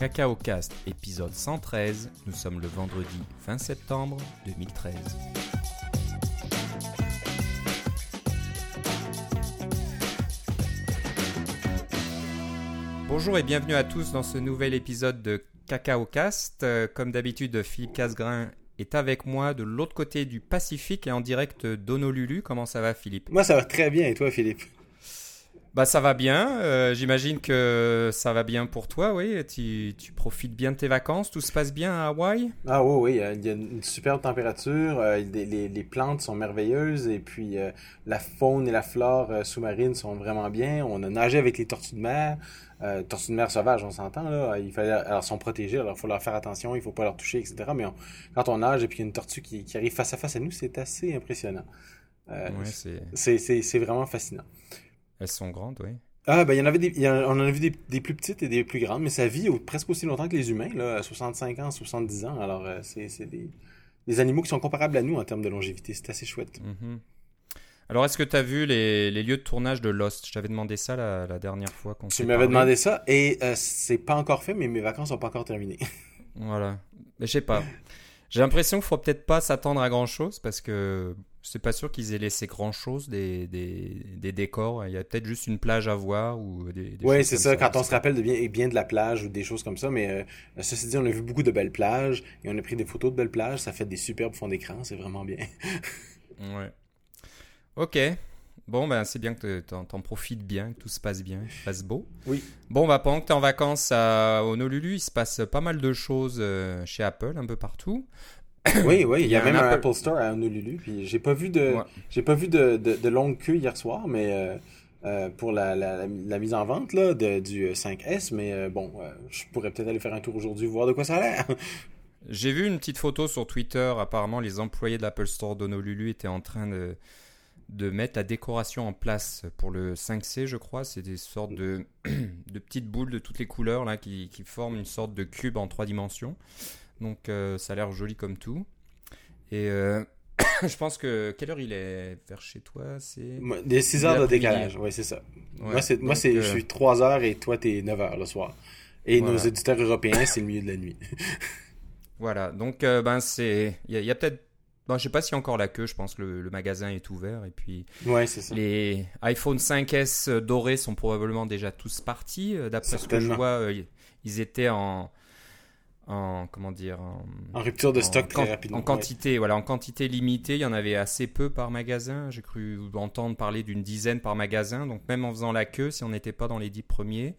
Cacao Cast, épisode 113. Nous sommes le vendredi 20 septembre 2013. Bonjour et bienvenue à tous dans ce nouvel épisode de Cacao Cast. Euh, Comme d'habitude, Philippe Casgrain est avec moi de l'autre côté du Pacifique et en direct d'Honolulu. Comment ça va, Philippe? Moi, ça va très bien. Et toi, Philippe? Bah, ça va bien. Euh, J'imagine que ça va bien pour toi, oui. Tu, tu profites bien de tes vacances. Tout se passe bien à Hawaï? Ah oui, oui. euh, Il y a une superbe température. euh, les, les- les plantes sont merveilleuses. Et puis, euh, la faune et la flore sous-marine sont vraiment bien. On a nagé avec les tortues de mer. Tortues de mer sauvages, on s'entend, là. Il fallait, alors, elles sont protégées. Alors, il faut leur faire attention. Il faut pas leur toucher, etc. Mais on- quand on nage et puis qu'il y a une tortue qui, qui arrive face à face à nous, c'est assez impressionnant. Ouais, c'est vraiment fascinant. Elles sont grandes, oui. Ah, ben, il y en avait des, il y en- on en a vu des, des plus petites et des plus grandes, mais ça vit au- presque aussi longtemps que les humains, là, à 65 ans, 70 ans. Alors, euh, c'est c'est des, des animaux qui sont comparables à nous en termes de longévité. C'est assez chouette. Mhm. Alors, est-ce que tu as vu les, les lieux de tournage de Lost? Je t'avais demandé ça la, la dernière fois qu'on Tu m'avais demandé ça et euh, c'est pas encore fait, mais mes vacances sont pas encore terminées. Voilà. Mais je sais pas. J'ai l'impression qu'il faut peut-être pas s'attendre à grand chose parce que c'est pas sûr qu'ils aient laissé grand chose des, des, des décors. Il y a peut-être juste une plage à voir ou des, des Oui, choses c'est ça, quand on se rappelle de bien, bien de la plage ou des choses comme ça, mais euh, ceci dit, on a vu beaucoup de belles plages et on a pris des photos de belles plages. Ça fait des superbes fonds d'écran, c'est vraiment bien. Ouais. Ok. Bon, ben c'est bien que t'en t'en profites bien, que tout se passe bien, qu'il fasse beau. Oui. Bon, bah pendant que t'es en vacances à Honolulu, il se passe pas mal de choses euh, chez Apple, un peu partout. Oui, oui, il y a un même un Apple- Apple Store à Honolulu. Puis j'ai pas vu de, Ouais. j'ai pas vu de, de, de longue queue hier soir, mais euh, euh, pour la, la, mise en vente là de, du 5S. Mais euh, bon, euh, je pourrais peut-être aller faire un tour aujourd'hui voir de quoi ça a l'air. J'ai vu une petite photo sur Twitter. Apparemment, les employés de l'Apple Store d'Honolulu étaient en train de, de mettre la décoration en place pour le 5C, je crois. C'est des sortes de, de petites boules de toutes les couleurs là, qui, qui forment une sorte de cube en trois dimensions. Donc, euh, ça a l'air joli comme tout. Et euh, je pense que. Quelle heure il est vers chez toi C'est? Des 6 heures de décalage, oui, c'est ça. Ouais. Moi, c'est, moi, c'est, euh, je suis 3 heures et toi, t'es 9 heures le soir. Et nos éditeurs européens, c'est le milieu de la nuit. Voilà, donc ben c'est, il y a, peut-être, bon, je sais pas s'il y a encore la queue. Je pense que le, le magasin est ouvert et puis ouais, ça. les iPhone 5S dorés sont probablement déjà tous partis. D'après ce que je vois, ils étaient en, en comment dire, en, En rupture de en stock très rapidement. En quantité, voilà, en quantité limitée, il y en avait assez peu par magasin. J'ai cru entendre parler d'une dizaine par magasin. Donc même en faisant la queue, si on n'était pas dans les dix premiers,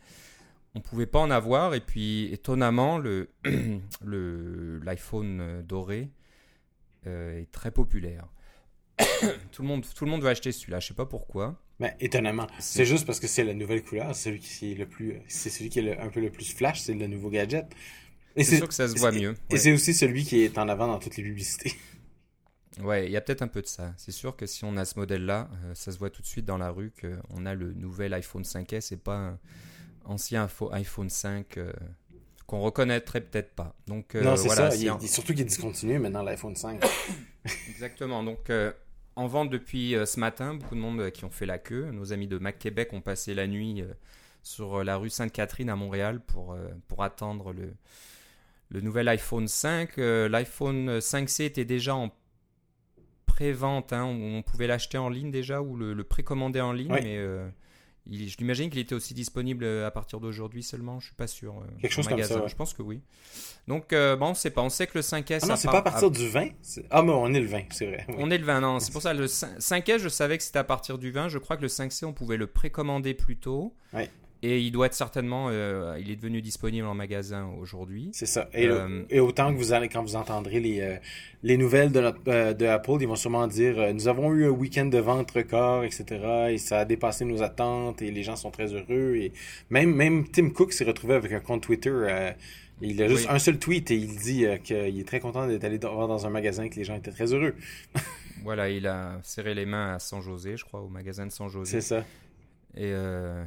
on pouvait pas en avoir. Et puis étonnamment, le le- l'iPhone euh, doré euh, est très populaire. tout le monde, tout le monde va acheter celui-là. Je sais pas pourquoi. Mais étonnamment, C'est- c'est juste parce que c'est la nouvelle couleur, c'est celui qui est le plus, c'est celui qui est le- un peu le plus flash, c'est le nouveau gadget. Et C'est sûr que ça se voit mieux. Et Ouais. c'est aussi celui qui est en avant dans toutes les publicités. Ouais, il y a peut-être un peu de ça. C'est sûr que si on a ce modèle-là, euh, ça se voit tout de suite dans la rue qu'on a le nouvel iPhone 5S et pas un ancien iPhone 5 euh, qu'on reconnaîtrait peut-être pas. Donc euh, non, c'est voilà, ça. Il, surtout qu'il est discontinué maintenant l'iPhone 5. exactement. Donc euh, en vente depuis ce matin, beaucoup de monde qui ont fait la queue. Nos amis de Mac Québec ont passé la nuit sur la rue Sainte-Catherine à Montréal pour pour attendre le le nouvel iPhone 5. Euh, L'iPhone 5C était déjà en pré-vente, hein, on pouvait l'acheter en ligne déjà ou le, le précommander en ligne, Ouais. mais euh, il- je l'imagine qu'il était aussi disponible euh, à partir d'aujourd'hui seulement, je suis pas sûr. euh, Quelque chose comme ça, ouais. Je pense que oui. Donc bon, on sait pas, on sait que le 5S Ah non, c'est pas à partir du 20. c'est- Ah, mais on est le 20, c'est vrai. on est le 20, non, c'est pour ça, le 5- 5S, je savais que c'était à partir du 20. Je crois que le 5C, on pouvait le précommander plus tôt. Et il doit être certainement, euh, il est devenu disponible en magasin aujourd'hui. C'est ça. Et, Euh, et autant que vous allez, quand vous entendrez les, euh, les nouvelles de, notre, de Apple, ils vont sûrement dire nous avons eu un week-end de vente record, etc. Et ça a dépassé nos attentes et les gens sont très heureux. Et même, même Tim Cook s'est retrouvé avec un compte Twitter. il a juste Oui. un seul tweet et il dit qu'il est très content d'être allé voir dans un magasin et que les gens étaient très heureux. Voilà, il a serré les mains à San José, je crois, au magasin de San José. C'est ça. Et euh...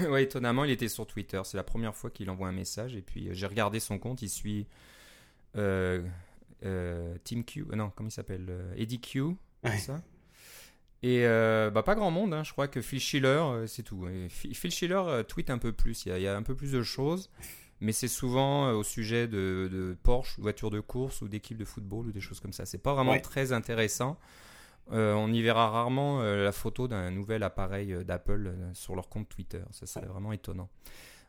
ouais, étonnamment, il était sur Twitter. C'est la première fois qu'il envoie un message. Et puis, euh, j'ai regardé son compte. Il suit euh, euh, Tim Q. non, comment il s'appelle Eddie Q. c'est Ouais. ça? Et euh, bah, pas grand monde. hein. Je crois que Phil Schiller, c'est tout. Et Phil Schiller tweet un peu plus. Il y, a, il y a un peu plus de choses. mais c'est souvent au sujet de, de Porsche, voitures de course ou d'équipes de football ou des choses comme ça. C'est pas vraiment très intéressant. On y verra rarement la photo d'un nouvel appareil d'Apple sur leur compte Twitter. Ça serait vraiment étonnant.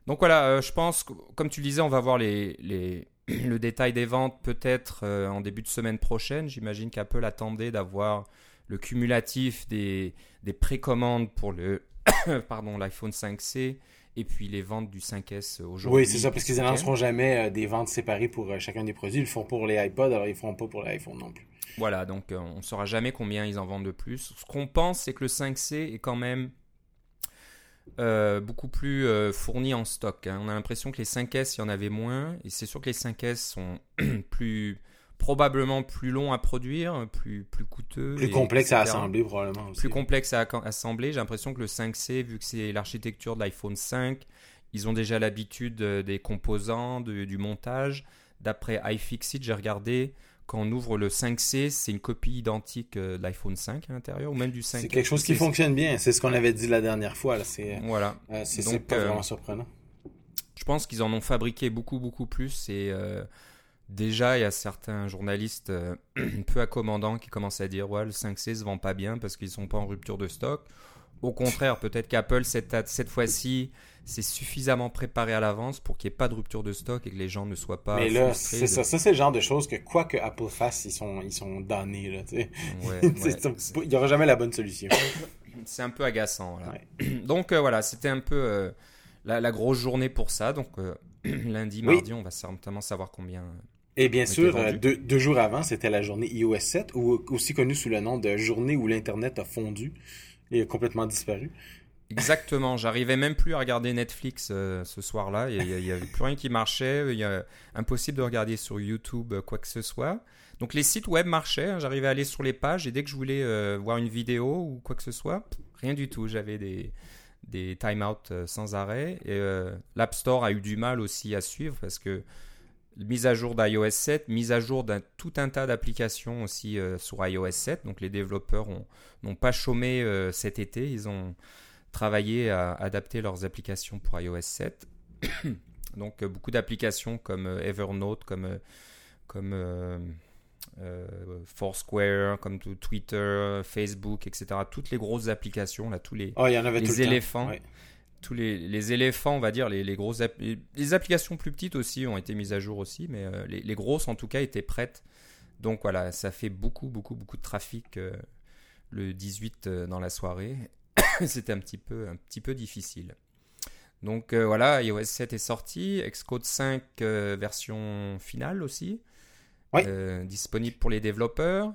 Donc voilà, je pense, comme tu le disais, on va voir les, les le détail des ventes peut-être euh, en début de semaine prochaine. J'imagine qu'Apple attendait d'avoir le cumulatif des, des précommandes pour le pardon l'iPhone 5C et puis les ventes du 5S aujourd'hui. Oui, c'est ça, parce qu'ils n'annonceront jamais euh, des ventes séparées pour euh, chacun des produits. Ils le font pour les iPods, alors ils ne feront pas pour l'iPhone non plus. Voilà, donc on ne saura jamais combien ils en vendent de plus. Ce qu'on pense, c'est que le 5C est quand même euh, beaucoup plus euh, fourni en stock. Hein. On a l'impression que les 5S, il y en avait moins. Et c'est sûr que les 5S sont plus probablement plus longs à produire, plus, plus coûteux. Plus complexe à assembler probablement aussi. Plus complexe à assembler. J'ai l'impression que le 5C, vu que c'est l'architecture de l'iPhone 5, ils ont déjà l'habitude euh, des composants, du montage. D'après iFixit, j'ai regardé, quand on ouvre le 5C, c'est une copie identique euh, de l'iPhone 5 à l'intérieur ou même du 5 C'est quelque chose qui fonctionne bien. C'est ce qu'on avait dit la dernière fois. C'est, voilà. Euh, c'est, pas euh, vraiment surprenant. Je pense qu'ils en ont fabriqué beaucoup, beaucoup plus. Et déjà, il y a certains journalistes peu accommodants qui commencent à dire ouais, le 5C se vend pas bien parce qu'ils sont pas en rupture de stock. Au contraire, peut-être qu'Apple, cette, cette fois-ci, s'est suffisamment préparé à l'avance pour qu'il n'y ait pas de rupture de stock et que les gens ne soient pas. Mais là, c'est ça. Ça, c'est le genre de choses que quoi que Apple fasse, ils sont, ils sont damnés. Là, Il n'y aura jamais la bonne solution. c'est un peu agaçant. Donc euh, voilà, c'était un peu euh, la, grosse journée pour ça. Donc euh, lundi, mardi, on va certainement savoir combien. Et bien sûr, deux, deux, jours avant, c'était la journée iOS 7, ou aussi connue sous le nom de journée où l'Internet a fondu a complètement disparu. Exactement, j'arrivais même plus à regarder Netflix euh, ce soir-là, il n'y avait plus rien qui marchait, il y a impossible de regarder sur YouTube euh, quoi que ce soit. Donc les sites web marchaient, hein. j'arrivais à aller sur les pages et dès que je voulais euh, voir une vidéo ou quoi que ce soit, rien du tout, j'avais des, des time-out sans arrêt. Et l'App Store a eu du mal aussi à suivre parce que mise à jour d'iOS 7, mise à jour d'un tout un tas d'applications aussi sur iOS 7. Donc les développeurs n'ont pas chômé cet été, ils ont travailler à adapter leurs applications pour iOS 7. Donc euh, beaucoup d'applications comme euh, Evernote, comme, euh, comme Foursquare, comme Twitter, Facebook, etc. Toutes les grosses applications, là, tous les, oh, y en avait les éléphants. Tous les, les, éléphants, on va dire, les, les grosses les, applications plus petites aussi ont été mises à jour aussi, mais les, les, grosses en tout cas étaient prêtes. Donc voilà, ça fait beaucoup, beaucoup, beaucoup de trafic le 18 dans la soirée. c'était un petit peu, un petit peu difficile. Donc euh, voilà, iOS 7 est sorti, Xcode 5 euh, version finale aussi, euh, disponible pour les développeurs.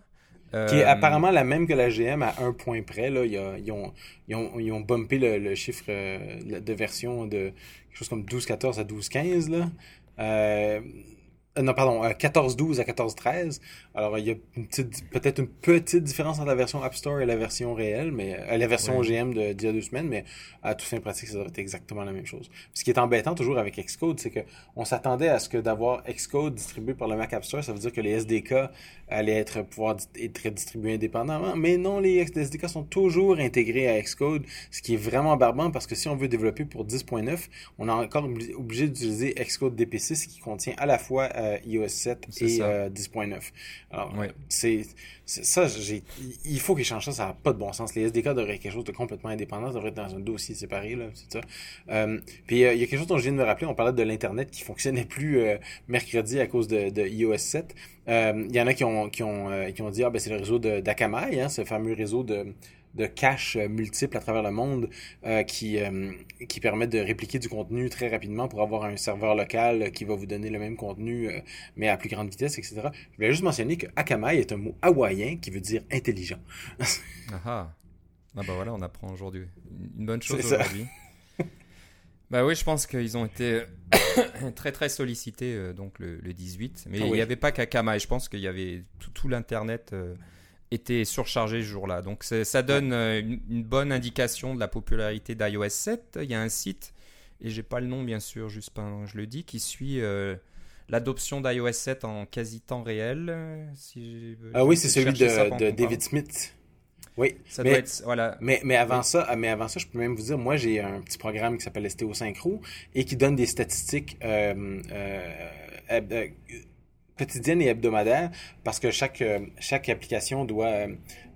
Qui est apparemment la même que la GM à un point près. Là. Ils, ont, ils, ont, ils ont bumpé le, chiffre de version de quelque chose comme 12.14 à 12.15. Là. Euh, non, pardon, 14-12 à 14-13. Alors, il y a peut-être une petite différence entre la version App Store et la version réelle, mais euh, la version OGM de d'il y a deux semaines, mais à tout fin pratique, ça devrait être exactement la même chose. Ce qui est embêtant toujours avec Xcode, c'est que on s'attendait à ce que d'avoir Xcode distribué par le Mac App Store, ça veut dire que les SDK allaient être pouvoir être distribués indépendamment, mais non, les SDK sont toujours intégrés à Xcode, ce qui est vraiment barbant parce que si on veut développer pour 10.9, on est encore obligé d'utiliser Xcode DPC, ce qui contient à la fois euh, iOS 7 et 10.9. Euh, Alors, c'est ça, il faut qu'ils changent ça, ça n'a pas de bon sens. Les SDK devraient être quelque chose de complètement indépendant, ça devrait être dans un dossier séparé, là, c'est ça. Euh, puis il y a quelque chose dont je viens de me rappeler, on parlait de l'Internet qui fonctionnait plus mercredi à cause de, de iOS 7. Il y en a qui ont, qui ont, qui ont dit, ah ben c'est le réseau d'Akamai, hein, ce fameux réseau de de caches euh, multiples à travers le monde euh, qui, euh, qui permettent de répliquer du contenu très rapidement pour avoir un serveur local qui va vous donner le même contenu, mais à plus grande vitesse, etc. Je voulais juste mentionner que Akamai est un mot hawaïen qui veut dire intelligent. ah ah. bah voilà, on apprend aujourd'hui. Une bonne chose aujourd'hui. bah oui, je pense qu'ils ont été très très sollicités donc le, 18. Mais ah il n'y avait pas qu'Akamai, je pense qu'il y avait tout, tout l'Internet était surchargé ce jour-là. Donc ça donne euh, une, bonne indication de la popularité d'iOS 7. Il y a un site, et j'ai pas le nom bien sûr, juste pendant je le dis, qui suit euh, l'adoption d'iOS 7 en quasi temps réel. ah oui, c'est celui de, David Smith. Oui, ça mais, doit être, voilà. Mais, mais avant ça, mais avant ça, je peux même vous dire, moi j'ai un petit programme qui s'appelle STO Synchro et qui donne des statistiques euh, euh, quotidiennes et hebdomadaires parce que chaque chaque application doit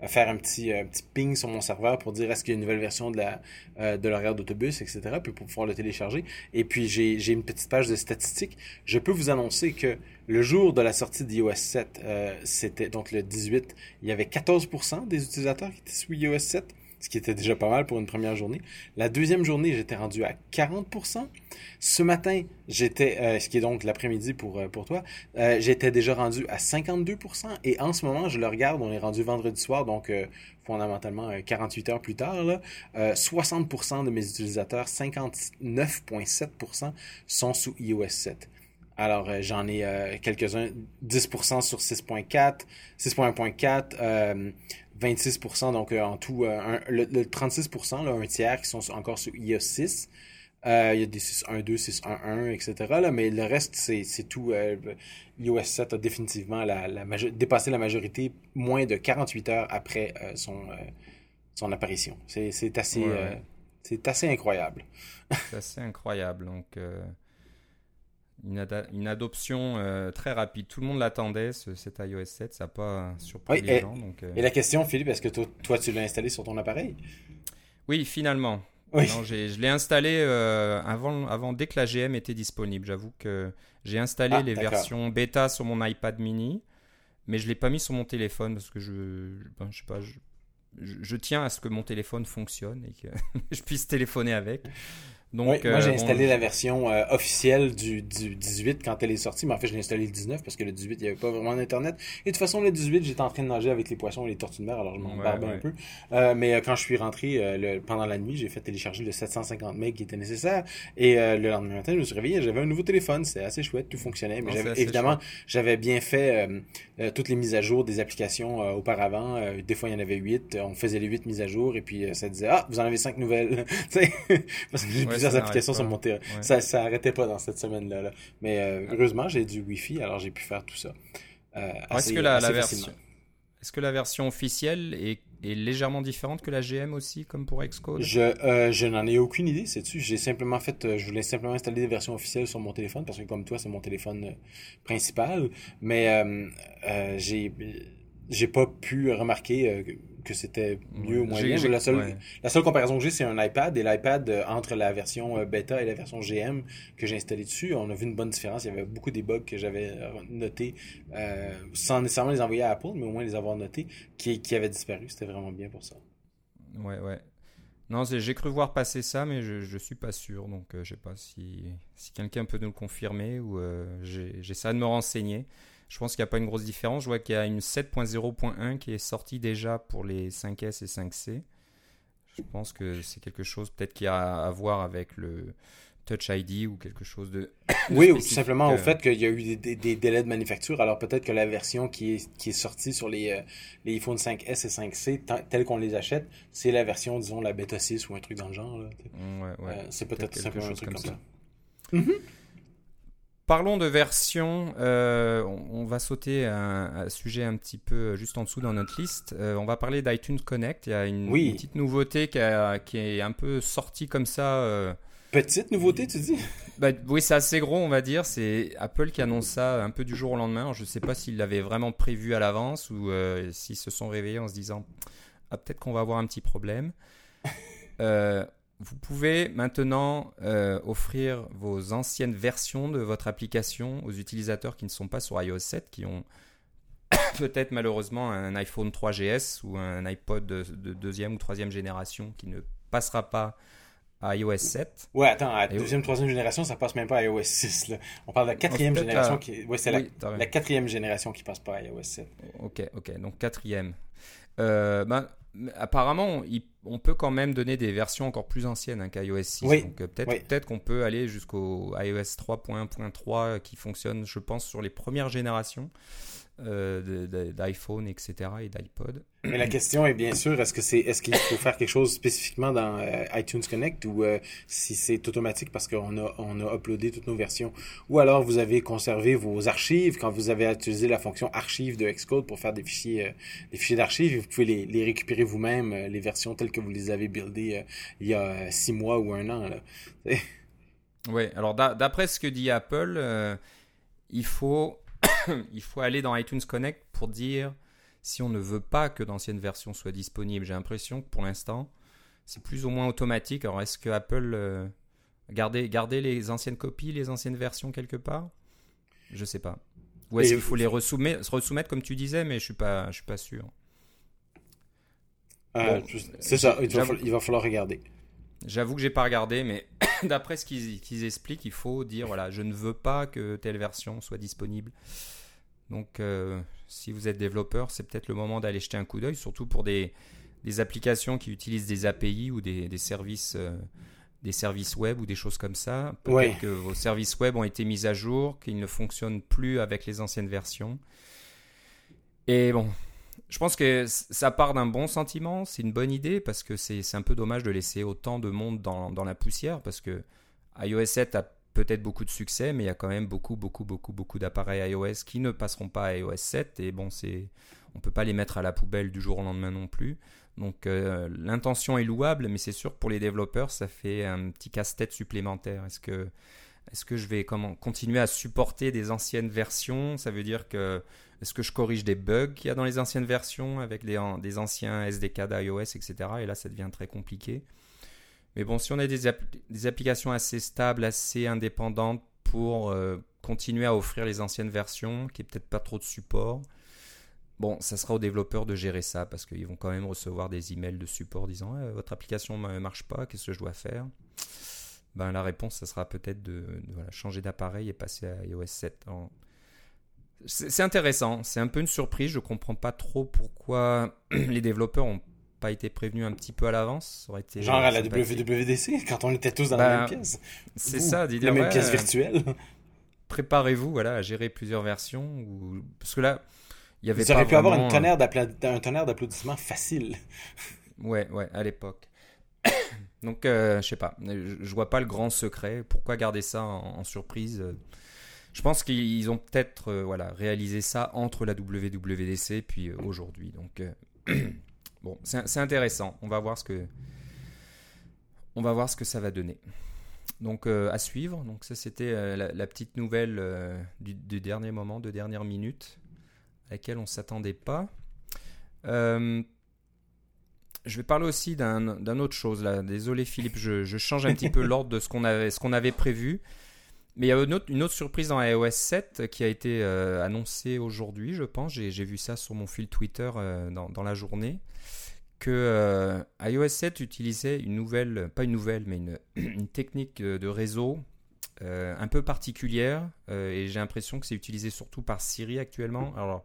faire un petit, un petit ping sur mon serveur pour dire est-ce qu'il y a une nouvelle version de la euh, de l'horaire d'autobus, etc. Puis pour pouvoir le télécharger. Et puis j'ai une petite page de statistiques. Je peux vous annoncer que le jour de la sortie d'iOS 7, euh, c'était donc le 18, il y avait 14% des utilisateurs qui étaient sous iOS 7 ce qui était déjà pas mal pour une première journée. La deuxième journée, j'étais rendu à 40%. Ce matin, j'étais, euh, ce qui est donc l'après-midi pour, euh, pour toi, euh, j'étais déjà rendu à 52%. Et en ce moment, je le regarde, on est rendu vendredi soir, donc fondamentalement 48 heures plus tard, là, 60% de mes utilisateurs, 59,7% sont sous iOS 7. Alors, j'en ai quelques-uns, 10% sur 6.4, 6.1.4, 26%, donc euh, en tout, euh, le, 36%, là, un tiers qui sont encore sur iOS 6. Euh, il y a des 6.1.2, 6.1.1, etc. Là, mais le reste, c'est tout. iOS 7 a définitivement la, la dépassé la majorité moins de 48 heures après son, son apparition. C'est assez, c'est assez incroyable. c'est assez incroyable. Donc, une, adoption euh, très rapide. Tout le monde l'attendait, cet iOS 7, ça n'a pas surpris les et, gens. Donc, euh. Et la question, Philippe, est-ce que toi, tu l'as installé sur ton appareil? Oui, finalement. Oui. je l'ai installé euh, avant, avant, dès que la GM était disponible. J'avoue que j'ai installé ah, les versions bêta sur mon iPad mini, mais je ne l'ai pas mis sur mon téléphone parce que je, ben, je sais pas, je, je, tiens à ce que mon téléphone fonctionne et que je puisse téléphoner avec. Donc, moi, j'ai euh, installé la version euh, officielle du, du, 18 quand elle est sortie, mais en fait, je l'ai installé le 19 parce que le 18, il n'y avait pas vraiment d'Internet. Et de toute façon, le 18, j'étais en train de nager avec les poissons et les tortues de mer, alors je m'en barbe un peu. Euh, mais quand je suis rentré le, pendant la nuit, j'ai fait télécharger le 750 MB qui était nécessaire. Et le lendemain matin, je me suis réveillé, j'avais un nouveau téléphone. C'était assez chouette, tout fonctionnait. Mais évidemment, j'avais bien fait toutes les mises à jour des applications auparavant. des fois, il y en avait 8. On faisait les 8 mises à jour et puis ça disait, ah, vous en avez 5 nouvelles. parce que applications sont montées. Ça, ça arrêtait pas dans cette semaine-là. Mais euh, heureusement, j'ai du Wi-Fi, alors j'ai pu faire tout ça. Euh, est-ce que la, version, est-ce que la version officielle est, est, légèrement différente que la GM aussi, comme pour Xcode? Je, euh, je n'en ai aucune idée, sais-tu. J'ai simplement fait, je voulais simplement installer des versions officielles sur mon téléphone parce que comme toi, c'est mon téléphone principal. Mais j'ai, j'ai pas pu remarquer que c'était mieux ou moins bien. La seule, la seule comparaison que j'ai, c'est un iPad. Et l'iPad, euh, entre la version euh, bêta et la version GM que j'ai installée dessus, on a vu une bonne différence. Il y avait beaucoup des bugs que j'avais euh, notés, sans nécessairement les envoyer à Apple, mais au moins les avoir notés, qui, qui avaient disparu. C'était vraiment bien pour ça. Ouais, ouais. Non, j'ai cru voir passer ça, mais je, je suis pas sûr. Donc, je sais pas si, si quelqu'un peut nous le confirmer ou j'essaie de me renseigner. Je pense qu'il n'y a pas une grosse différence. Je vois qu'il y a une 7.0.1 qui est sortie déjà pour les 5S et 5C. Je pense que c'est quelque chose peut-être qui a à voir avec le Touch ID ou quelque chose de. oui, ou tout simplement au fait qu'il y a eu des, délais de manufacture. Alors peut-être que la version qui est, qui est sortie sur les, euh, les iPhone 5S et 5C, telle qu'on les achète, c'est la version, disons, la bêta 6 ou un truc dans le genre. ouais, ouais. Euh, c'est peut-être simplement un truc comme, ça. Mm-hmm. Parlons de version. Euh, on, va sauter un, sujet un petit peu euh, juste en dessous dans notre liste. Euh, on va parler d'iTunes Connect. Il y a une, petite nouveauté qui, est un peu sortie comme ça. Petite nouveauté, tu dis? Bah, Oui, c'est assez gros, on va dire. C'est Apple qui annonce ça un peu du jour au lendemain. je ne sais pas s'ils l'avaient vraiment prévu à l'avance ou s'ils se sont réveillés en se disant ah, peut-être qu'on va avoir un petit problème. Vous pouvez maintenant euh, offrir vos anciennes versions de votre application aux utilisateurs qui ne sont pas sur iOS 7, qui ont peut-être malheureusement un iPhone 3GS ou un iPod de, deuxième ou troisième génération qui ne passera pas à iOS 7. Ouais, attends, à deuxième, troisième génération, ça passe même pas à iOS 6. On parle de la quatrième génération qui. Ouais, c'est la, quatrième génération qui passe pas à iOS 7. Ok, ok, donc quatrième. Euh, ben, apparemment, on peut quand même donner des versions encore plus anciennes hein, qu'iOS 6. Donc euh, peut-être peut qu'on peut aller jusqu'au iOS 3.1.3 qui fonctionne, je pense, sur les premières générations. Euh, d'iPhone, etc. et d'iPod. Mais la question est bien sûr, est-ce que c'est, est-ce qu'il faut faire quelque chose spécifiquement dans euh, iTunes Connect ou euh, si c'est automatique parce qu'on a, on a uploadé toutes nos versions, ou alors vous avez conservé vos archives quand vous avez utilisé la fonction archive de Xcode pour faire des fichiers, des fichiers d'archives, vous pouvez les, les récupérer vous-même, les versions telles que vous les avez buildées il y a six mois ou un an. Oui, alors d'après ce que dit Apple, il faut il faut aller dans iTunes Connect pour dire si on ne veut pas que d'anciennes versions soient disponibles. J'ai l'impression que pour l'instant, c'est plus ou moins automatique. Alors, est-ce que Apple euh, garder, les anciennes copies, les anciennes versions quelque part? Je sais pas. Ou est-ce qu'il faut les resoumettre, resoumettre comme tu disais, mais je suis pas, je suis pas sûr. Euh, c'est ça. Il va, falloir, regarder. J'avoue que j'ai pas regardé, mais d'après ce qu'ils expliquent, il faut dire voilà, je ne veux pas que telle version soit disponible. Donc, euh, si vous êtes développeur, c'est peut-être le moment d'aller jeter un coup d'œil, surtout pour des, applications qui utilisent des API ou des, services, euh, des services web ou des choses comme ça. Peut-être que vos services web ont été mis à jour, qu'ils ne fonctionnent plus avec les anciennes versions. Et bon, je pense que ça part d'un bon sentiment, c'est une bonne idée parce que c'est un peu dommage de laisser autant de monde dans, dans la poussière parce que iOS 7 a peut-être beaucoup de succès, mais il y a quand même beaucoup, beaucoup, beaucoup, beaucoup d'appareils iOS qui ne passeront pas à iOS 7. Et bon, c'est, on peut pas les mettre à la poubelle du jour au lendemain non plus. Donc euh, l'intention est louable, mais c'est sûr que pour les développeurs, ça fait un petit casse-tête supplémentaire. Est-ce que, est-ce que je vais comment, continuer à supporter des anciennes versions? Ça veut dire que est-ce que je corrige des bugs qu'il y a dans les anciennes versions avec des, anciens SDK d'iOS, etc. Et là, ça devient très compliqué. Mais bon, si on a des, applications assez stables, assez indépendantes pour euh, continuer à offrir les anciennes versions, qui est peut-être pas trop de support, bon, ça sera aux développeurs de gérer ça parce qu'ils vont quand même recevoir des emails de support disant votre application ne marche pas, qu'est-ce que je dois faire? Ben, La réponse, ça sera peut-être de, changer d'appareil et passer à iOS 7. C'est intéressant, c'est un peu une surprise, je comprends pas trop pourquoi les développeurs ont pas été prévenu un petit peu à l'avance Genre à la WWDC, quand on était tous dans la ben, même pièce. C'est ça, La même pièce virtuelle. Préparez-vous voilà, à gérer plusieurs versions. Ou... Parce que là, il y avait. Vous auriez pu avoir un tonnerre d'applaudissements facile. Ouais, ouais, à l'époque. Donc, euh, je sais pas. Je, vois pas le grand secret. Pourquoi garder ça en, surprise Je pense qu'ils ont peut-être euh, voilà, réalisé ça entre la WWDC et puis euh, aujourd'hui. Donc. Bon, c'est intéressant. On va voir ce que on va voir ce que ça va donner. Donc euh, à suivre. Donc ça c'était euh, la, petite nouvelle euh, du, dernier moment, de dernière minute, à laquelle on s'attendait pas. je vais parler aussi d'un autre chose là. Désolé Philippe, je, change un petit peu l'ordre de ce qu'on avait, ce qu'on avait prévu. Mais il y a une autre, surprise dans iOS 7 qui a été annoncée aujourd'hui, je pense. J'ai vu ça sur mon fil Twitter dans, dans, la journée que euh, iOS 7 utilisait une nouvelle, pas une nouvelle, mais une, technique de réseau euh, un peu particulière euh, et j'ai l'impression que c'est utilisé surtout par Siri actuellement. Alors,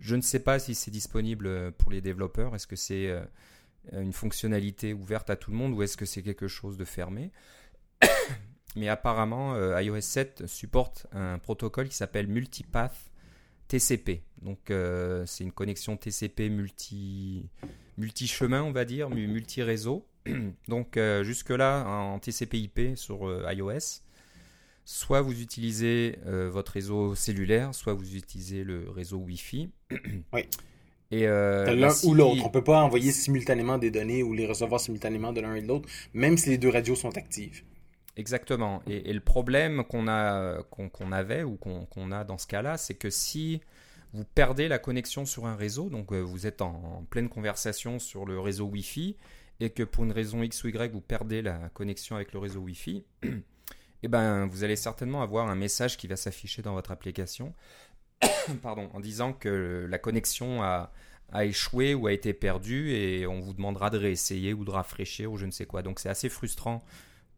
je ne sais pas si c'est disponible pour les développeurs. Est-ce que c'est une fonctionnalité ouverte à tout le monde ou est-ce que c'est quelque chose de fermé? Mais apparemment, iOS 7 supporte un protocole qui s'appelle Multipath TCP. Donc, c'est une connexion TCP multi multi-chemin, on va dire, multi-réseau. Donc euh, jusque-là, en TCP/IP sur euh, iOS, soit vous utilisez euh, votre réseau cellulaire, soit vous utilisez le réseau Wi-Fi. Oui. Et l'un ou l'autre. On ne peut pas envoyer simultanément des données ou les recevoir simultanément de l'un et de l'autre, même si les deux radios sont actives. Exactement. Et, le problème qu'on a, qu'on avait ou qu'on a dans ce cas-là, c'est que si vous perdez la connexion sur un réseau, donc euh, vous êtes en, pleine conversation sur le réseau Wi-Fi, et que pour une raison X ou Y, vous perdez la connexion avec le réseau Wi-Fi, et eh ben, vous allez certainement avoir un message qui va s'afficher dans votre application pardon, en disant que la connexion a, échoué ou a été perdue, et on vous demandera de réessayer ou de rafraîchir ou je ne sais quoi. Donc c'est assez frustrant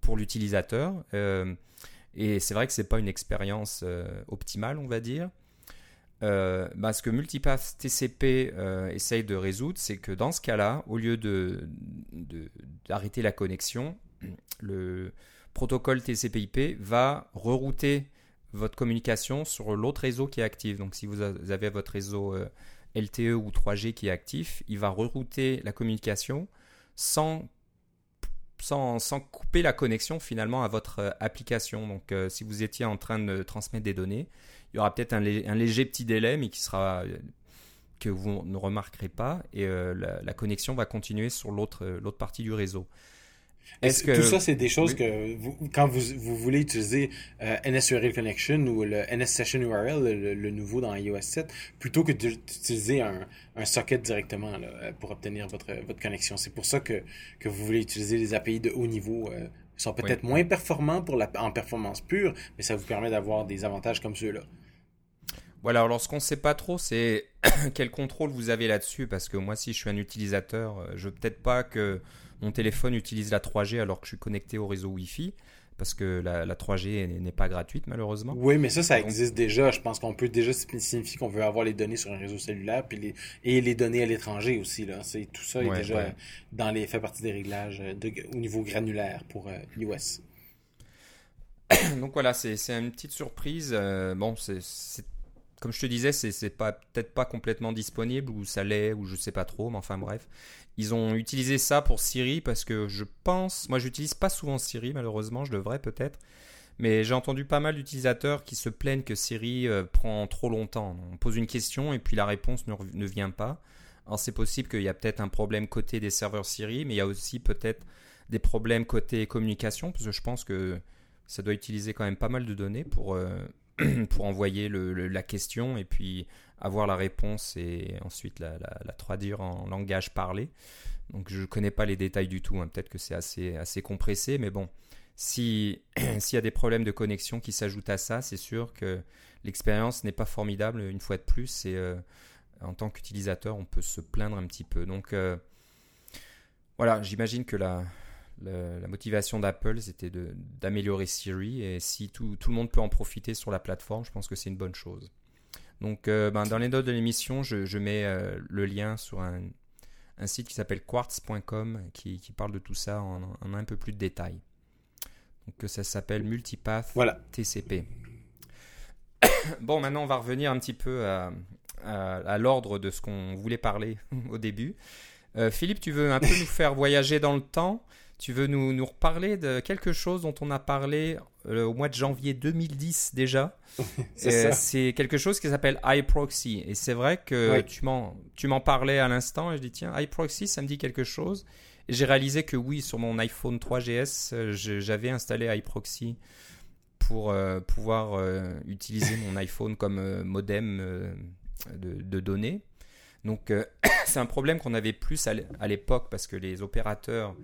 pour l'utilisateur. Euh, et c'est vrai que ce n'est pas une expérience euh, optimale, on va dire. Euh, bah, ce que Multipath TCP euh, essaye de résoudre, c'est que dans ce cas-là, au lieu de, d'arrêter la connexion, le protocole TCP/IP va rerouter votre communication sur l'autre réseau qui est actif. Donc si vous avez votre réseau LTE ou 3G qui est actif, il va rerouter la communication sans sans, couper la connexion finalement à votre euh, application. Donc euh, si vous étiez en train de transmettre des données, il y aura peut-être un, léger petit délai, mais qui sera euh, que vous ne remarquerez pas, et la, connexion va continuer sur l'autre partie du réseau. Est-ce que... Tout ça, c'est des choses que vous, quand vous, vous voulez utiliser euh, NSURL Connection ou le NS Session URL, le, nouveau dans iOS 7, plutôt que d'utiliser un, un socket directement là, euh, pour obtenir votre, votre connexion. C'est pour ça que, que vous voulez utiliser les API de haut niveau. Euh, ils sont peut-être moins performants pour la, en performance pure, mais ça vous permet d'avoir des avantages comme ceux-là. Voilà, alors ce qu'on ne sait pas trop, c'est quel contrôle vous avez là-dessus, parce que moi, si je suis un utilisateur, je veux peut-être pas que mon téléphone utilise la 3G alors que je suis connecté au réseau Wi-Fi parce que la, 3G n'est pas gratuite malheureusement. Oui, mais ça, ça existe déjà. Je pense qu'on peut déjà signifier qu'on veut avoir les données sur un réseau cellulaire puis les, et les données à l'étranger aussi. Là. tout ça est déjà dans les fait partie des réglages euh, au niveau granulaire pour euh, iOS. Donc voilà, c'est une petite surprise. Euh, bon, c'est comme je te disais, c'est pas peut-être pas complètement disponible ou ça l'est ou je sais pas trop, mais enfin bref. Ils ont utilisé ça pour Siri parce que je pense, moi j'utilise pas souvent Siri malheureusement, je devrais peut-être, mais j'ai entendu pas mal d'utilisateurs qui se plaignent que Siri euh, prend trop longtemps. On pose une question et puis la réponse ne, vient pas. Alors c'est possible qu'il y a peut-être un problème côté des serveurs Siri, mais il y a aussi peut-être des problèmes côté communication parce que je pense que ça doit utiliser quand même pas mal de données pour euh, pour envoyer la question et puis avoir la réponse et ensuite la, traduire en langage parlé. Donc je ne connais pas les détails du tout, hein. peut-être que c'est assez, compressé, mais bon, s'il y a des problèmes de connexion qui s'ajoutent à ça, c'est sûr que l'expérience n'est pas formidable une fois de plus et euh, en tant qu'utilisateur, on peut se plaindre un petit peu. Donc euh, voilà, j'imagine que la, la motivation d'Apple, c'était d'améliorer Siri. Et si tout, tout, le monde peut en profiter sur la plateforme, je pense que c'est une bonne chose. Donc, euh, ben, dans les notes de l'émission, je, je, mets euh, le lien sur un, un site qui s'appelle quartz.com qui, qui, parle de tout ça en, en, un peu plus de détails. Donc, ça s'appelle Multipath voilà. TCP. bon, maintenant, on va revenir un petit peu à, à, à l'ordre de ce qu'on voulait parler au début. Euh, Philippe, tu veux un peu nous faire voyager dans le temps? Tu veux nous, nous reparler de quelque chose dont on a parlé euh, au mois de janvier 2010 déjà? c'est quelque chose qui s'appelle iProxy. Et c'est vrai que tu m'en parlais à l'instant et je dis tiens, iProxy, ça me dit quelque chose. Et j'ai réalisé que oui, sur mon iPhone 3GS, euh, j'avais installé iProxy pour euh, pouvoir utiliser mon iPhone comme modem de, de, données. Donc c'est un problème qu'on avait plus à l'époque parce que les opérateurs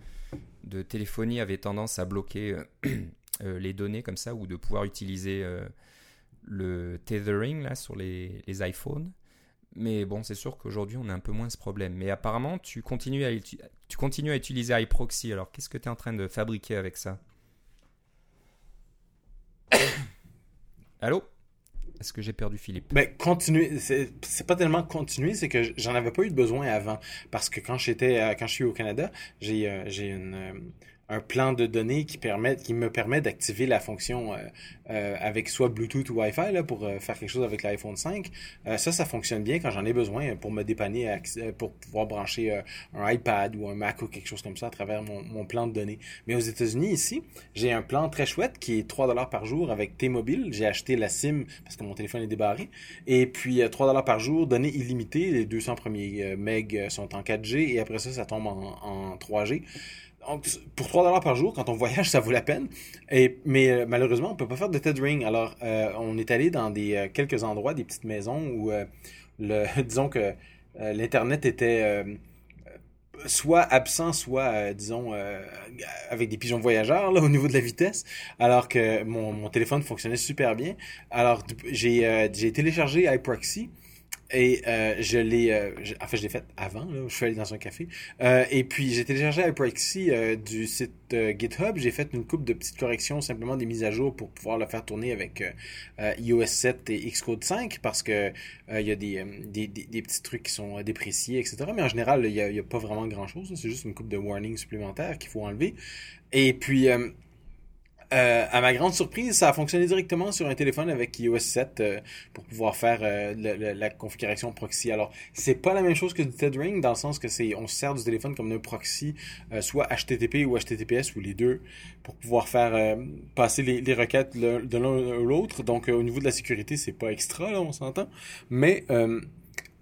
de téléphonie avait tendance à bloquer euh, euh, les données comme ça ou de pouvoir utiliser euh, le tethering là sur les, iPhones. Mais bon, c'est sûr qu'aujourd'hui, on a un peu moins ce problème. Mais apparemment, tu continues à, tu continues à utiliser iProxy. Alors, qu'est-ce que tu es en train de fabriquer avec ça? Allô? Est-ce que j'ai perdu Philippe? Ben, continuer, c'est pas tellement continuer, c'est que j'en avais pas eu de besoin avant. Parce que quand j'étais, quand je suis au Canada, j'ai j'ai une un plan de données qui, me permet d'activer la fonction euh, euh, avec soit Bluetooth ou Wi-Fi là, pour euh, faire quelque chose avec l'iPhone 5. ça, ça fonctionne bien quand j'en ai besoin pour me dépanner, pour pouvoir brancher un iPad ou un Mac ou quelque chose comme ça à travers mon, plan de données. Mais aux États-Unis, ici, j'ai un plan très chouette qui est 3 dollars par jour avec T-Mobile. J'ai acheté la SIM parce que mon téléphone est débarré. Et puis 3 dollars par jour, données illimitées. Les 200 premiers MB sont en 4G et après ça, ça tombe en, en 3G pour 3 dollars par jour, quand on voyage, ça vaut la peine. Mais euh, malheureusement, on peut pas faire de tethering. Alors, euh, on est allé dans des euh, quelques endroits, des petites maisons où, disons que l'internet était soit absent, soit, disons, avec des pigeons voyageurs là, au niveau de la vitesse, alors que mon, téléphone fonctionnait super bien. Alors, j'ai téléchargé iProxy et euh, je l'ai, euh, en fait, je l'ai fait avant. Là, je suis allé dans un café. Euh, et puis j'ai téléchargé iProxy euh, du site euh, GitHub. J'ai fait une coupe de petites corrections, simplement des mises à jour pour pouvoir le faire tourner avec iOS 7 et Xcode 5 parce que il y a des, des, des, petits trucs qui sont dépréciés, etc. Mais en général, il n'y a, a, pas vraiment grand chose. C'est juste une coupe de warnings supplémentaires qu'il faut enlever. Et puis Euh, à ma grande surprise, ça a fonctionné directement sur un téléphone avec iOS 7 euh, pour pouvoir faire euh, la configuration proxy. Alors, c'est pas la même chose que du tethering dans le sens que c'est on se sert du téléphone comme un proxy, soit HTTP ou HTTPS ou les deux, pour pouvoir faire passer les, les requêtes de l'un à l'autre. Donc, au niveau de la sécurité, c'est pas extra, là, on s'entend. Mais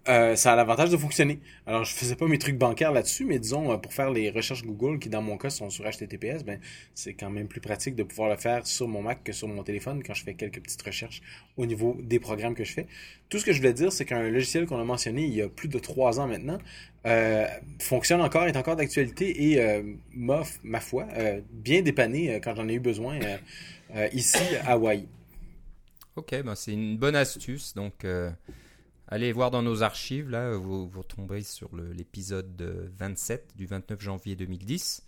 euh, ça a l'avantage de fonctionner. Alors, je faisais pas mes trucs bancaires là-dessus, mais disons, euh, pour faire les recherches Google, qui dans mon cas sont sur HTTPS, ben, c'est quand même plus pratique de pouvoir le faire sur mon Mac que sur mon téléphone quand je fais quelques petites recherches au niveau des programmes que je fais. Tout ce que je voulais dire, c'est qu'un logiciel qu'on a mentionné il y a plus de trois ans maintenant, euh, fonctionne encore, est encore d'actualité et m'a, ma foi, bien dépanné quand j'en ai eu besoin ici à Hawaii. Ok, ben c'est une bonne astuce. Donc, Allez voir dans nos archives, là, vous, vous retomberez sur l'épisode 27 du 29 janvier 2010.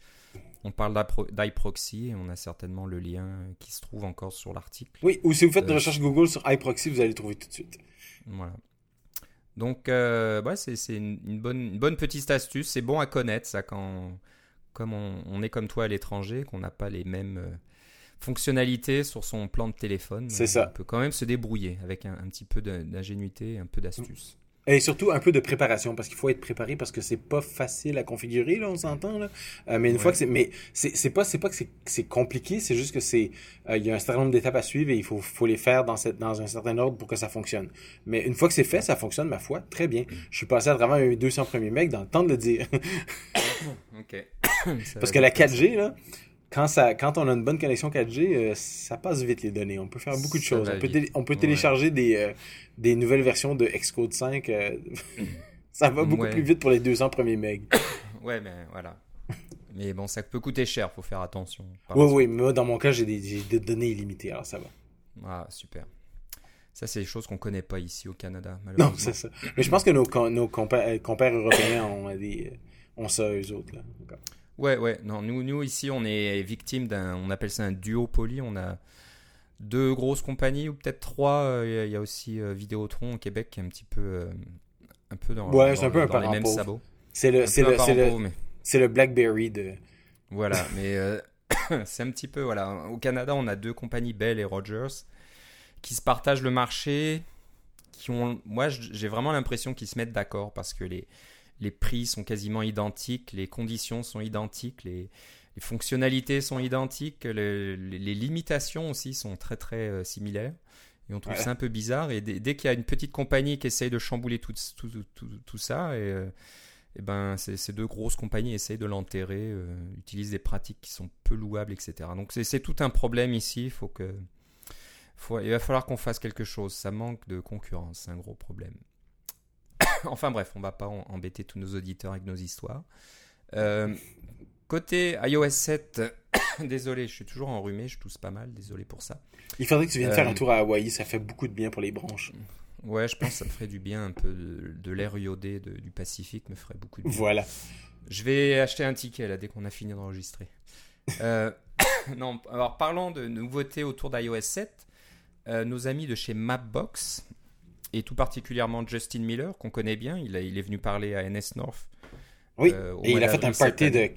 On parle d'iProxy et on a certainement le lien qui se trouve encore sur l'article. Oui, ou si vous faites une euh, recherche Google sur iProxy, vous allez le trouver tout de suite. Voilà. Donc, euh, c'est une, bonne, bonne petite astuce. C'est bon à connaître, ça, quand, comme on, est comme toi à l'étranger, qu'on n'a pas les mêmes. Fonctionnalité sur son plan de téléphone. C'est ça. On peut quand même se débrouiller avec un, petit peu d'ingénuité, un peu d'astuce. Et surtout un peu de préparation parce qu'il faut être préparé parce que c'est pas facile à configurer là, on s'entend là. Euh, mais une fois que c'est, mais c'est pas c'est pas que c'est compliqué, c'est juste que c'est euh, il y a un certain nombre d'étapes à suivre et il faut faut les faire dans cette dans un certain ordre pour que ça fonctionne. Mais une fois que c'est fait, ça fonctionne ma foi très bien. Je suis passé à travers un 200 premiers mecs dans le temps de le dire. ok. parce que la 4G là, quand, ça, quand on a une bonne connexion 4G, euh, ça passe vite les données. On peut faire beaucoup de choses. On peut, télécharger des, euh, des nouvelles versions de Xcode 5. Euh, ça va beaucoup plus vite pour les 200 premiers megs. Ouais, mais voilà. Mais bon, ça peut coûter cher, faut faire attention. Oui, oui, mais moi, dans mon cas, j'ai des, données illimitées, alors ça va. Ah, super. Ça, c'est des choses qu'on connaît pas ici au Canada, Non, c'est ça. Mais je pense que nos, nos compères, européens ont, des, ont ça, eux autres. Là. Ouais, ouais. Non, nous, nous ici, on est victime d'un, on appelle ça un duopoly. On a deux grosses compagnies ou peut-être trois. Euh, il y, a aussi euh, Vidéotron au Québec qui est un petit peu, euh, un peu dans, ouais, c'est un peu un les mêmes sabots. C'est le, c'est le, c'est le, c'est le BlackBerry de. Voilà, mais c'est un petit peu voilà. Au Canada, on a deux compagnies Bell et Rogers qui se partagent le marché. Qui ont, moi, j'ai vraiment l'impression qu'ils se mettent d'accord parce que les les prix sont quasiment identiques, les conditions sont identiques, les, fonctionnalités sont identiques, les, limitations aussi sont très très euh, similaires. Et on trouve ça un peu bizarre. Et dès, qu'il y a une petite compagnie qui essaye de chambouler tout, tout, tout, ça, et, euh, et ben, ces deux grosses compagnies essayent de l'enterrer, euh, utilisent des pratiques qui sont peu louables, etc. Donc c'est tout un problème ici. Faut que, faut, il va falloir qu'on fasse quelque chose. Ça manque de concurrence, c'est un gros problème. enfin bref, on va pas embêter tous nos auditeurs avec nos histoires. Euh, côté iOS 7, désolé, je suis toujours enrhumé, je tousse pas mal, désolé pour ça. Il faudrait que tu viennes faire un euh, tour à Hawaï, ça fait beaucoup de bien pour les branches. Ouais, je pense que ça me ferait du bien un peu de, l'air iodé du Pacifique, me ferait beaucoup de bien. Voilà. Je vais acheter un ticket là dès qu'on a fini d'enregistrer. Euh, non, alors parlons de nouveautés autour d'iOS 7. nos amis de chez Mapbox et tout particulièrement Justin Miller, qu'on connaît bien. Il, il, est venu parler à NS North. Oui, euh, et il a fait un party, de,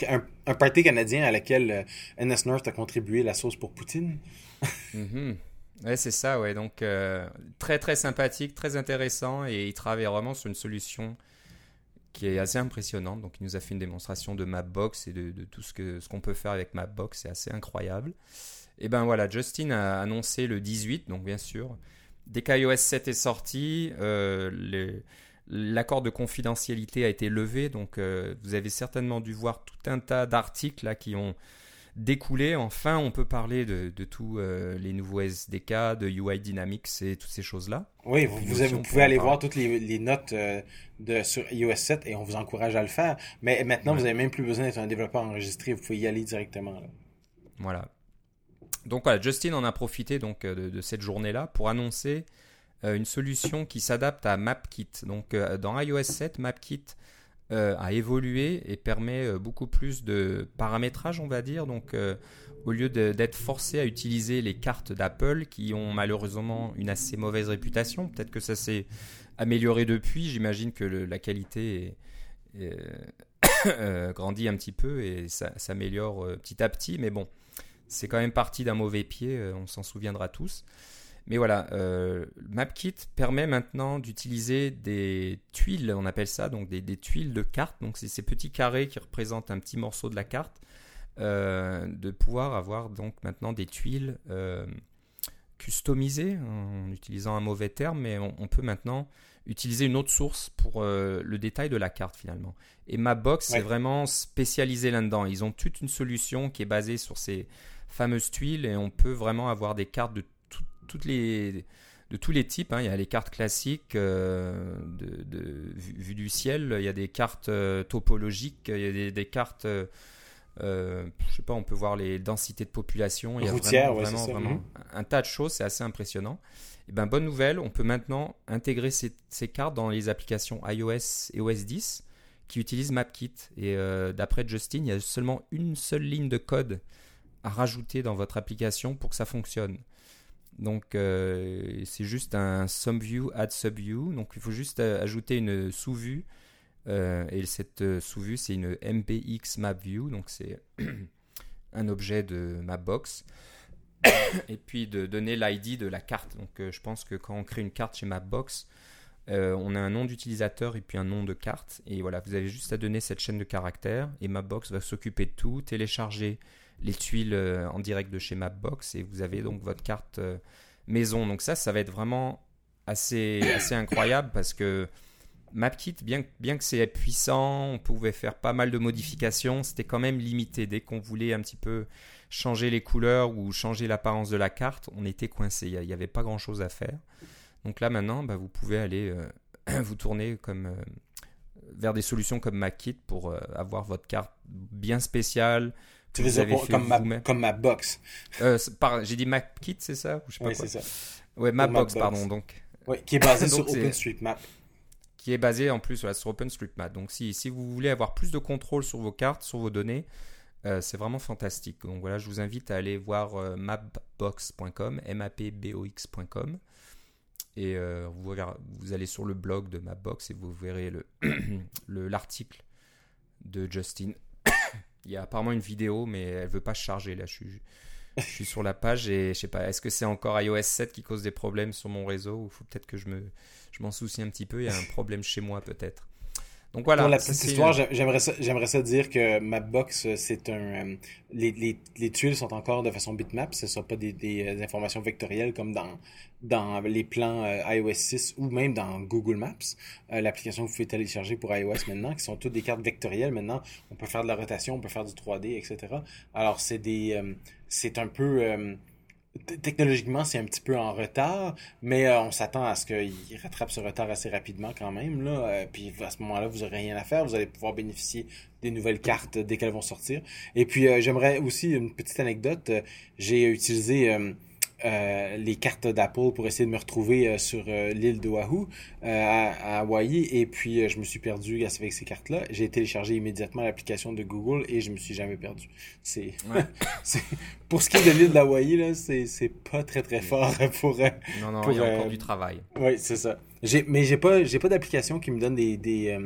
un, party canadien à laquelle euh, NS North a contribué la sauce pour Poutine. mm Ouais, c'est ça, ouais. Donc, euh, très, très sympathique, très intéressant, et il travaille vraiment sur une solution qui est assez impressionnante. Donc, il nous a fait une démonstration de Mapbox et de, de tout ce qu'on ce qu'on peut faire avec Mapbox. C'est assez incroyable. Et ben voilà, Justin a annoncé le 18, donc bien sûr, Dès qu'iOS 7 est sorti, euh, l'accord de confidentialité a été levé, donc euh, vous avez certainement dû voir tout un tas d'articles là qui ont découlé. Enfin, on peut parler de, tous euh, les nouveaux SDK, de UI Dynamics et toutes ces choses-là. Oui, vous, vous, pouvez aller voir toutes les, notes de, sur iOS 7 et on vous encourage à le faire. Mais maintenant, vous n'avez même plus besoin d'être un développeur enregistré, vous pouvez y aller directement. Voilà. Donc voilà, Justin en a profité donc euh, de, cette journée-là pour annoncer euh, une solution qui s'adapte à MapKit. Donc euh, dans iOS 7, MapKit a évolué et permet beaucoup plus de paramétrage, on va dire. Donc au lieu d'être forcé à utiliser les cartes d'Apple qui ont malheureusement une assez mauvaise réputation, peut-être que ça s'est amélioré depuis. J'imagine que la qualité grandit un petit peu et ça s'améliore petit à petit. Mais bon, c'est quand même parti d'un mauvais pied, on s'en souviendra tous. Mais voilà, MapKit permet maintenant d'utiliser des tuiles, on appelle ça, donc des, des tuiles de carte. Donc c'est ces petits carrés qui représentent un petit morceau de la carte, de pouvoir avoir donc maintenant des tuiles customisées, en utilisant un mauvais terme, mais on peut maintenant utiliser une autre source pour euh, le détail de la carte finalement. Et Mapbox c'est vraiment spécialisé là-dedans. Ils ont toute une solution qui est basée sur ces fameuses tuiles et on peut vraiment avoir des cartes de toutes les de tous les types. Hein. Il y a les cartes classiques euh, de, de vue, du ciel, il y a des cartes euh, topologiques, il y a des, cartes, euh, je sais pas, on peut voir les densités de population. Il y a vraiment, vraiment, mhm. un tas de choses, c'est assez impressionnant. Et eh ben, bonne nouvelle, on peut maintenant intégrer ces, cartes dans les applications iOS et OS 10 qui utilisent MapKit. Et euh, d'après Justin, il y a seulement une seule ligne de code rajouter dans votre application pour que ça fonctionne. Donc euh, c'est juste un SumView add subview. Donc il faut juste euh, ajouter une sous-vue. et cette sous-vue, c'est une MPX MapView. Donc c'est un objet de Mapbox. et puis de donner l'ID de la carte. Donc euh, je pense que quand on crée une carte chez Mapbox, euh, on a un nom d'utilisateur et puis un nom de carte. Et voilà, vous avez juste à donner cette chaîne de caractères et Mapbox va s'occuper de tout, télécharger les tuiles euh, en direct de chez Mapbox et vous avez donc votre carte maison. Donc ça, ça va être vraiment assez, assez incroyable parce que MapKit, bien, bien que c'est puissant, on pouvait faire pas mal de modifications, c'était quand même limité. Dès qu'on voulait un petit peu changer les couleurs ou changer l'apparence de la carte, on était coincé. Il n'y avait pas grand chose à faire. Donc là maintenant, bah, vous pouvez aller euh, vous tourner comme, euh, vers des solutions comme MapKit pour euh, avoir votre carte bien spéciale. Tu veux dire comme, ma, comme Mapbox J'ai dit MapKit, c'est ça Oui, c'est ça. Ouais, Mapbox, pardon. Donc, qui est basé sur OpenStreetMap qui est basé en plus sur OpenStreetMap. Donc si, si, vous voulez avoir plus de contrôle sur vos cartes, sur vos données, euh, c'est vraiment fantastique. Donc voilà, je vous invite à aller voir euh, mapbox.com, mapbox.com. Et euh, vous, vous, allez sur le blog de Mapbox et vous verrez l'article le, de Justin. Il y a apparemment une vidéo, mais elle veut pas charger. Là, je suis, sur la page et je sais pas, est-ce que c'est encore iOS 7 qui cause des problèmes sur mon réseau ou peut-être que je me, je m'en soucie un petit peu. Il y a un problème chez moi peut-être. Donc voilà. Pour la petite histoire, j'aimerais ça, j'aimerais ça dire que Mapbox, euh, c'est un, euh, les, les, les, tuiles sont encore de façon bitmap, ce ne sont pas des, des, euh, informations vectorielles comme dans, dans les plans iOS 6 ou même dans Google Maps, l'application que vous pouvez télécharger pour iOS maintenant, qui sont toutes des cartes vectorielles maintenant. On peut faire de la rotation, on peut faire du 3D, etc. Alors c'est des, c'est un peu technologiquement, c'est un petit peu en retard, mais euh, on s'attend à ce qu'il rattrape ce retard assez rapidement quand même. Là. Euh, puis à ce moment-là, vous n'aurez rien à faire. Vous allez pouvoir bénéficier des nouvelles cartes dès qu'elles vont sortir. Et puis, euh, j'aimerais aussi une petite anecdote. J'ai utilisé euh, les cartes d'Apple pour essayer de me retrouver euh, sur euh, l'île d'Oahu, à, Hawaii, et puis je me suis perdu avec ces cartes-là. J'ai téléchargé immédiatement l'application de Google et je me suis jamais perdu. C'est, pour ce qui est de l'île d'Hawaï, là, c'est, c'est pas très très fort pour. non, non, il y a encore du travail. Oui, c'est ça. Mais j'ai pas, j'ai pas d'application qui me donne des, des,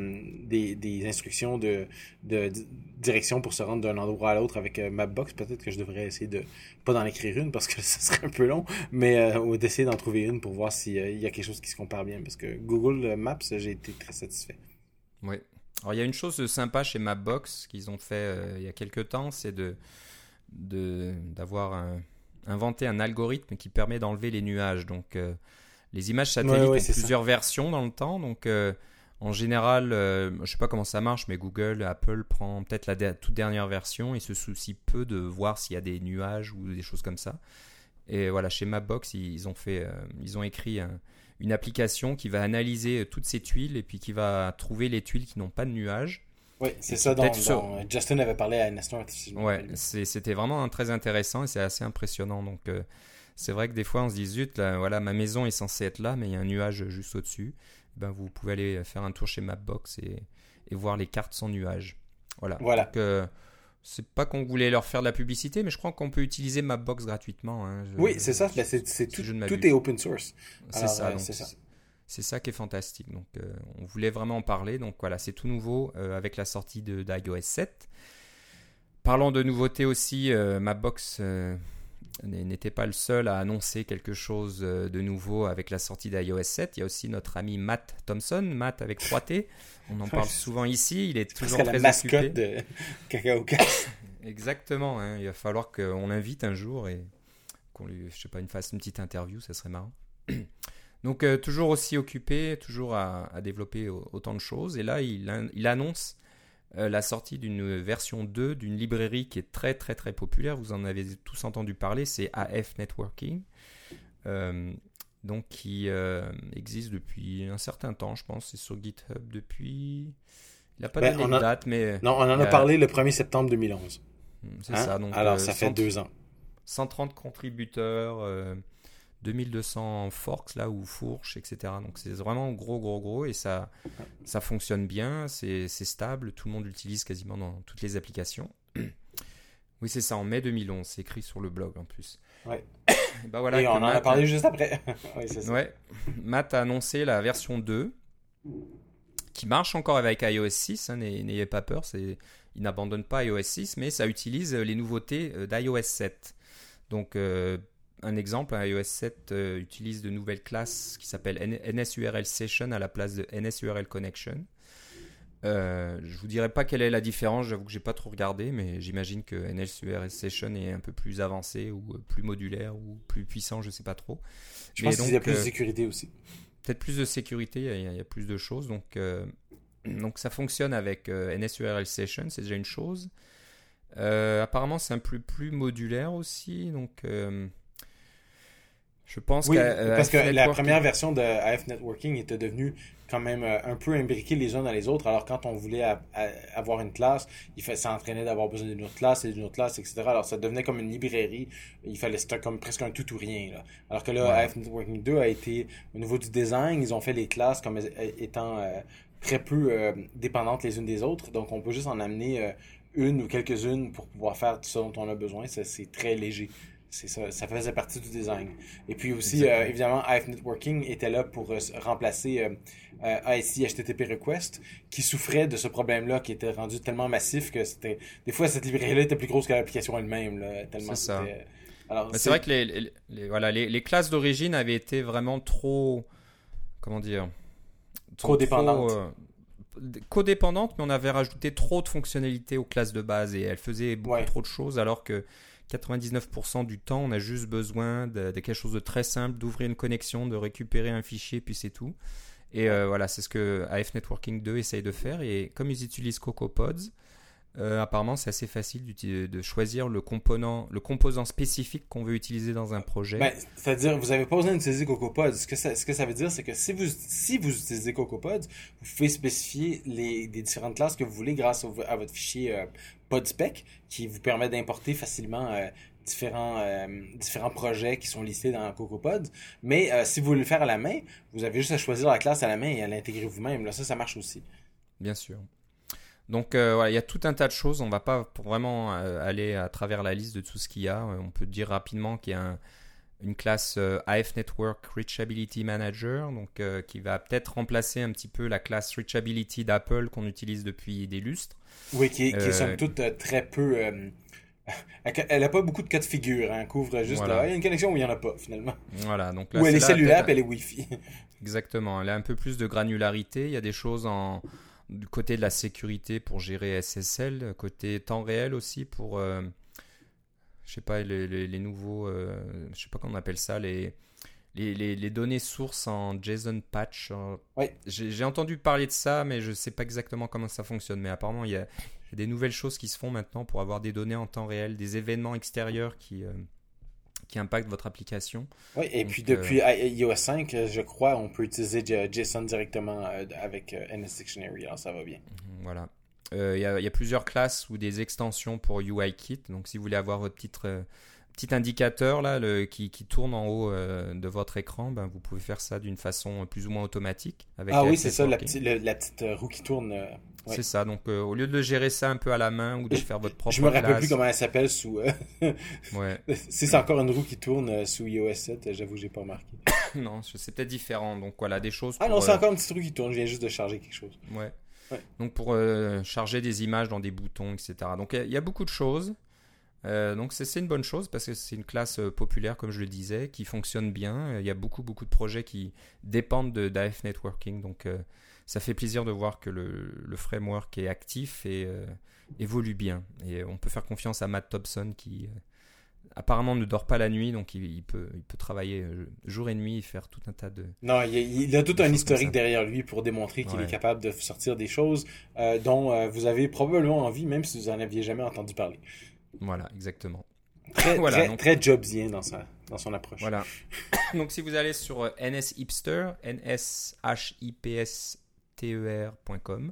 des, des instructions de, de, direction pour se rendre d'un endroit à l'autre avec Mapbox. Peut-être que je devrais essayer de pas d'en écrire une parce que ça serait un peu long, mais euh, d'essayer d'en trouver une pour voir s'il y a quelque chose qui se compare bien. Parce que Google Maps, j'ai été très satisfait. Oui. Alors il y a une chose sympa chez Mapbox qu'ils ont fait euh, il y a quelques temps, c'est de d'avoir inventé un algorithme qui permet d'enlever les nuages. Donc euh, les images satellites ont plusieurs versions dans le temps. Donc en général, euh, je ne sais pas comment ça marche, mais Google, Apple prend peut-être la toute dernière version et se soucie peu de voir s'il y a des nuages ou des choses comme ça. Et voilà, chez Mapbox, ils ont fait, euh, ils ont écrit une application qui va analyser toutes ces tuiles et puis qui va trouver les tuiles qui n'ont pas de nuages. Oui, c'est ça dont, Justin avait parlé à Nestor. ouais, c'était vraiment très intéressant et c'est assez impressionnant. Donc, euh, c'est vrai que des fois, on se dit zut, voilà, ma maison est censée être là, mais il y a un nuage juste au-dessus. Ben, vous pouvez aller faire un tour chez Mapbox et, et voir les cartes sans nuage. Voilà. voilà. Donc, euh, c'est pas qu'on voulait leur faire de la publicité, mais je crois qu'on peut utiliser Mapbox gratuitement. Hein. oui, c'est ça. Ben, c'est, tout, tout est open source. C'est ça. Euh, c'est ça. C'est ça qui est fantastique. Donc, euh, on voulait vraiment en parler. Donc voilà, c'est tout nouveau avec la sortie de d'iOS 7. parlant de nouveautés aussi, Mapbox n'était pas le seul à annoncer quelque chose de nouveau avec la sortie d'iOS 7. Il y a aussi notre ami Matt Thompson, Matt avec 3T. On en parle souvent ici. Il est toujours très la mascotte de Cacao Exactement. Hein. Il va falloir qu'on l'invite un jour et qu'on lui, je sais pas, une fasse une petite interview. Ça serait marrant. Donc euh, toujours aussi occupé, toujours à, développer autant de choses. Et là, il, il annonce euh, la sortie d'une version 2 d'une librairie qui est très très très populaire. Vous en avez tous entendu parler, c'est AF Networking. Euh, donc qui existe depuis un certain temps, je pense. C'est sur GitHub depuis. Il n'a pas ben, donné de date, mais. Non, on en a parlé le 1er septembre 2011. C'est hein? ça. Donc, Alors, ça fait deux ans. 130 contributeurs. 2200 forks là ou fourches, etc. Donc c'est vraiment gros, gros, gros et ça, ça fonctionne bien, c'est stable, tout le monde l'utilise quasiment dans toutes les applications. Oui, c'est ça, en mai 2011, c'est écrit sur le blog en plus. Ouais. et, bah voilà, on en a parlé juste après. oui, ça. Ouais. Matt a annoncé la version 2 qui marche encore avec iOS 6, hein, n'ayez pas peur, il n'abandonne pas iOS 6, mais ça utilise les nouveautés euh, d'iOS 7. Donc, euh, un exemple, iOS 7 euh, utilise de nouvelles classes qui s'appellent NSURL Session à la place de NSURL Connection. Euh, je vous dirai pas quelle est la différence, j'avoue que j'ai pas trop regardé, mais j'imagine que NSURL Session est un peu plus avancé ou euh, plus modulaire ou plus puissant, je sais pas trop. Je pense qu'il y a plus de sécurité aussi. Peut-être plus de sécurité, il y, a, plus de choses. Donc, donc ça fonctionne avec NSURL Session, c'est déjà une chose. apparemment, c'est un peu plus modulaire aussi, donc je pense oui, parce que la première version de AF Networking était devenue quand même euh, un peu imbriquée les uns dans les autres. Alors quand on voulait avoir une classe, il fait, ça entraînait d'avoir besoin d'une autre classe et d'une autre classe, etc. Alors ça devenait comme une librairie. Il fallait c'était comme presque un tout ou rien. Là. Alors que là, AF Networking 2 a été au niveau du design, ils ont fait les classes comme étant euh, très peu euh, dépendantes les unes des autres. Donc on peut juste en amener une ou quelques-unes pour pouvoir faire tout ce dont on a besoin. C'est très léger. C'est ça, ça faisait partie du design. Et puis aussi, euh, évidemment, AF Networking était là pour euh, remplacer euh, ASI HTTP Request, qui souffrait de ce problème-là, qui était rendu tellement massif que c'était. Des fois, cette librairie-là était plus grosse que l'application elle-même, tellement c'était. C'est vrai que les, les, voilà, les, les classes d'origine avaient été vraiment trop. Comment dire Trop, dépendantes. codépendantes, mais on avait rajouté trop de fonctionnalités aux classes de base et elles faisaient beaucoup trop de choses alors que 99% du temps, on a juste besoin de, quelque chose de très simple, d'ouvrir une connexion, de récupérer un fichier, puis c'est tout. Et euh, voilà, c'est ce que AF Networking 2 essaye de faire. Et comme ils utilisent CocoaPods, euh, apparemment, c'est assez facile de choisir le composant, le composant spécifique qu'on veut utiliser dans un projet. Ben, C'est-à-dire, vous n'avez pas besoin d'utiliser CocoaPods. Ce que ça, ce que ça veut dire, c'est que si vous, si vous utilisez CocoaPods, vous pouvez spécifier les, différentes classes que vous voulez grâce à votre fichier euh, PodSpec, qui vous permet d'importer facilement euh, différents, différents projets qui sont listés dans CocoaPods. Mais si vous voulez le faire à la main, vous avez juste à choisir la classe à la main et à l'intégrer vous-même. Là, ça, ça marche aussi. Bien sûr. Donc euh, voilà, il y a tout un tas de choses. On ne va pas vraiment euh, aller à travers la liste de tout ce qu'il y a. Euh, on peut dire rapidement qu'il y a une classe AF Network Reachability Manager, donc qui va peut-être remplacer un petit peu la classe Reachability d'Apple qu'on utilise depuis des lustres. Oui, qui, est somme toute très peu. elle n'a pas beaucoup de cas de figure. Hein. Elle couvre juste. il y a une connexion où il n'y en a pas finalement. Voilà, donc là, ou elle est, cellulaire, elle est Wi-Fi. Exactement. Elle a un peu plus de granularité. Il y a des choses en du côté de la sécurité pour gérer SSL, côté temps réel aussi pour, euh, je sais pas, les, les, nouveaux, euh, je sais pas comment on appelle ça, les, les, les données sources en JSON patch. Ouais. J'ai entendu parler de ça, mais je sais pas exactement comment ça fonctionne. Mais apparemment, il y a, des nouvelles choses qui se font maintenant pour avoir des données en temps réel, des événements extérieurs qui, euh, qui impacte votre application. Oui, et puis depuis euh, iOS 5, je crois, on peut utiliser JSON directement euh, avec euh, NS Dictionary, alors ça va bien. Mhm, voilà. Il y, a plusieurs classes ou des extensions pour UIKit. Donc, si vous voulez avoir votre petite, petit indicateur là, le, qui, qui, tourne en haut de votre écran, ben, vous pouvez faire ça d'une façon plus ou moins automatique. Avec ah oui, c'est ça, la, la, petite roue qui tourne. C'est ça. Donc, euh, au lieu de le gérer ça un peu à la main ou de faire votre propre. Je me rappelle plus comment elle s'appelle sous. Euh, ouais. si c'est encore une roue qui tourne euh, sous iOS 7, j'avoue, j'ai pas remarqué. non, c'est peut-être différent. Donc, voilà, des choses. Ah non, c'est encore une petite roue qui tourne. Je viens juste de charger quelque chose. Ouais. Donc pour charger des images dans des boutons, etc. Donc il y, a beaucoup de choses. Donc c'est une bonne chose parce que c'est une classe populaire, comme je le disais, qui fonctionne bien. Il y a beaucoup, beaucoup de projets qui dépendent d'AF Networking. Donc ça fait plaisir de voir que le, le framework est actif et évolue bien. Et on peut faire confiance à Matt Thompson qui apparemment ne dort pas la nuit, donc il, peut, il peut travailler euh, jour et nuit et faire tout un tas de... Non, il, a tout un historique derrière lui pour démontrer qu'il est capable de sortir des choses euh, dont euh, vous avez probablement envie, même si vous n'en aviez jamais entendu parler. Voilà, exactement. Très, voilà, très, jobsien dans, sa, dans son approche. Voilà. donc si vous allez sur NS Hipster, N-S-H-I-P-S-T-E-R.com,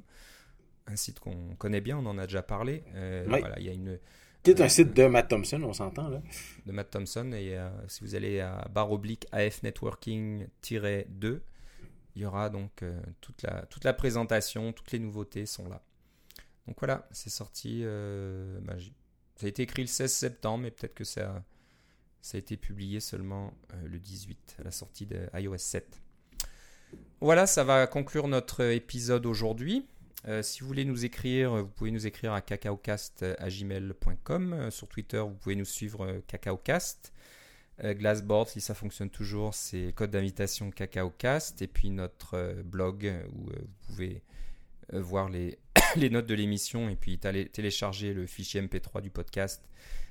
un site qu'on connaît bien, on en a déjà parlé. Voilà, il y a une qui est un site de Matt Thompson, on s'entend là. De Matt Thompson. Et euh, si vous allez à barre oblique AF Networking-2, il y aura donc euh, toute, la, toute la présentation, toutes les nouveautés sont là. Donc voilà, c'est sorti. Euh, bah, ça a été écrit le 16 septembre, mais peut-être que ça, ça a été publié seulement le 18, à la sortie de iOS 7. Voilà, ça va conclure notre épisode aujourd'hui. Euh, si vous voulez nous écrire, vous pouvez nous écrire à cacaocast.gmail.com. Euh, sur Twitter, vous pouvez nous suivre euh, cacaocast. Glassboard, si ça fonctionne toujours, c'est code d'invitation cacaocast. Et puis notre blog où vous pouvez voir les, les notes de l'émission et puis télécharger le fichier MP3 du podcast.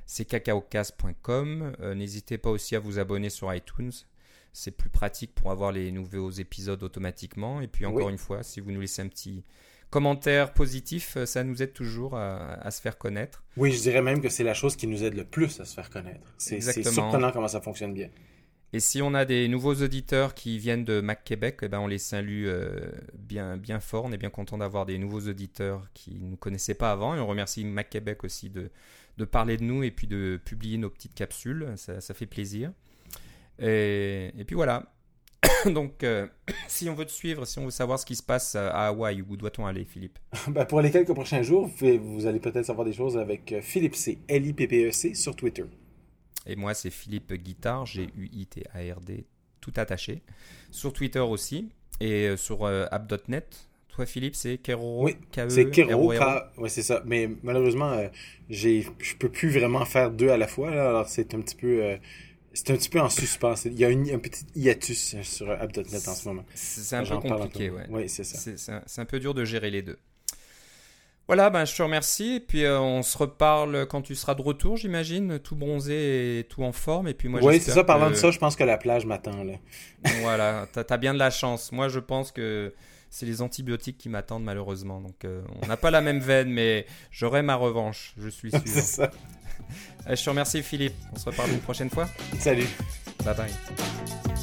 C'est cacaocast.com. N'hésitez pas aussi à vous abonner sur iTunes. C'est plus pratique pour avoir les nouveaux épisodes automatiquement. Et puis encore une fois, si vous nous laissez un petit commentaires positifs, euh, ça nous aide toujours à, se faire connaître. Oui, je dirais même que c'est la chose qui nous aide le plus à se faire connaître. C'est surprenant comment ça fonctionne bien. Et si on a des nouveaux auditeurs qui viennent de Mac Québec, eh ben on les salue euh, bien, bien fort. On est bien content d'avoir des nouveaux auditeurs qui ne nous connaissaient pas avant. Et on remercie Mac Québec aussi de, de parler de nous et puis de publier nos petites capsules. Ça, ça fait plaisir. Et, et puis voilà. Donc, euh, si on veut te suivre, si on veut savoir ce qui se passe à Hawaï, où doit-on aller, Philippe? Bah, Pour les quelques prochains jours, vous, allez peut-être savoir des choses avec euh, Philippe C, L-I-P-P-E-C, sur Twitter. Et moi, c'est Philippe Guitard, G-U-I-T-A-R-D, tout attaché. Sur Twitter aussi, et euh, sur app.net. Toi, Philippe, c'est Kero Oui, e c'est Kero. Oui, c'est ça. Mais malheureusement, je je peux plus vraiment faire deux à la fois. alors, c'est un petit peu c'est un petit peu en suspens. Il y a un petit hiatus sur App.net en ce moment. C'est un peu compliqué, ouais. Oui, c'est ça. C'est un, peu dur de gérer les deux. Voilà, ben, je te remercie. Et puis, euh, on se reparle quand tu seras de retour, j'imagine, tout bronzé et tout en forme. Et puis, moi, oui, c'est ça. Parlant de ça, je pense que la plage m'attend. là. voilà, tu as, bien de la chance. Moi, je pense que c'est les antibiotiques qui m'attendent, malheureusement. Donc, euh, on n'a pas la même veine, mais j'aurai ma revanche, je suis sûr. c'est ça. Euh, je te remercie Philippe. On se reparle une prochaine fois. Salut. Bye bye.